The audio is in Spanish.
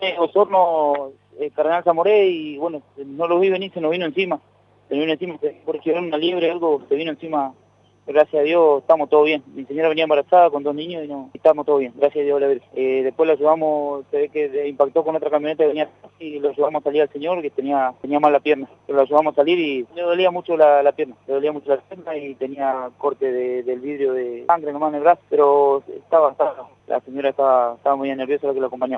Eh, Osorno, eh, Cardenal Zamoré y bueno, no lo vi venir, se nos vino encima. Se nos vino encima, porque era una liebre algo, se vino encima. Gracias a Dios estamos todo bien. Mi señora venía embarazada con dos niños y no, estamos todo bien. Gracias a Dios, la eh, Después lo llevamos, se ve que impactó con otra camioneta que venía y lo llevamos a salir al señor que tenía tenía mal la pierna. Pero lo llevamos a salir y le dolía mucho la, pierna. Le dolía mucho la pierna y tenía corte del vidrio de sangre nomás en el brazo. Pero estaba, estaba la señora estaba, estaba muy nerviosa la que lo acompañó.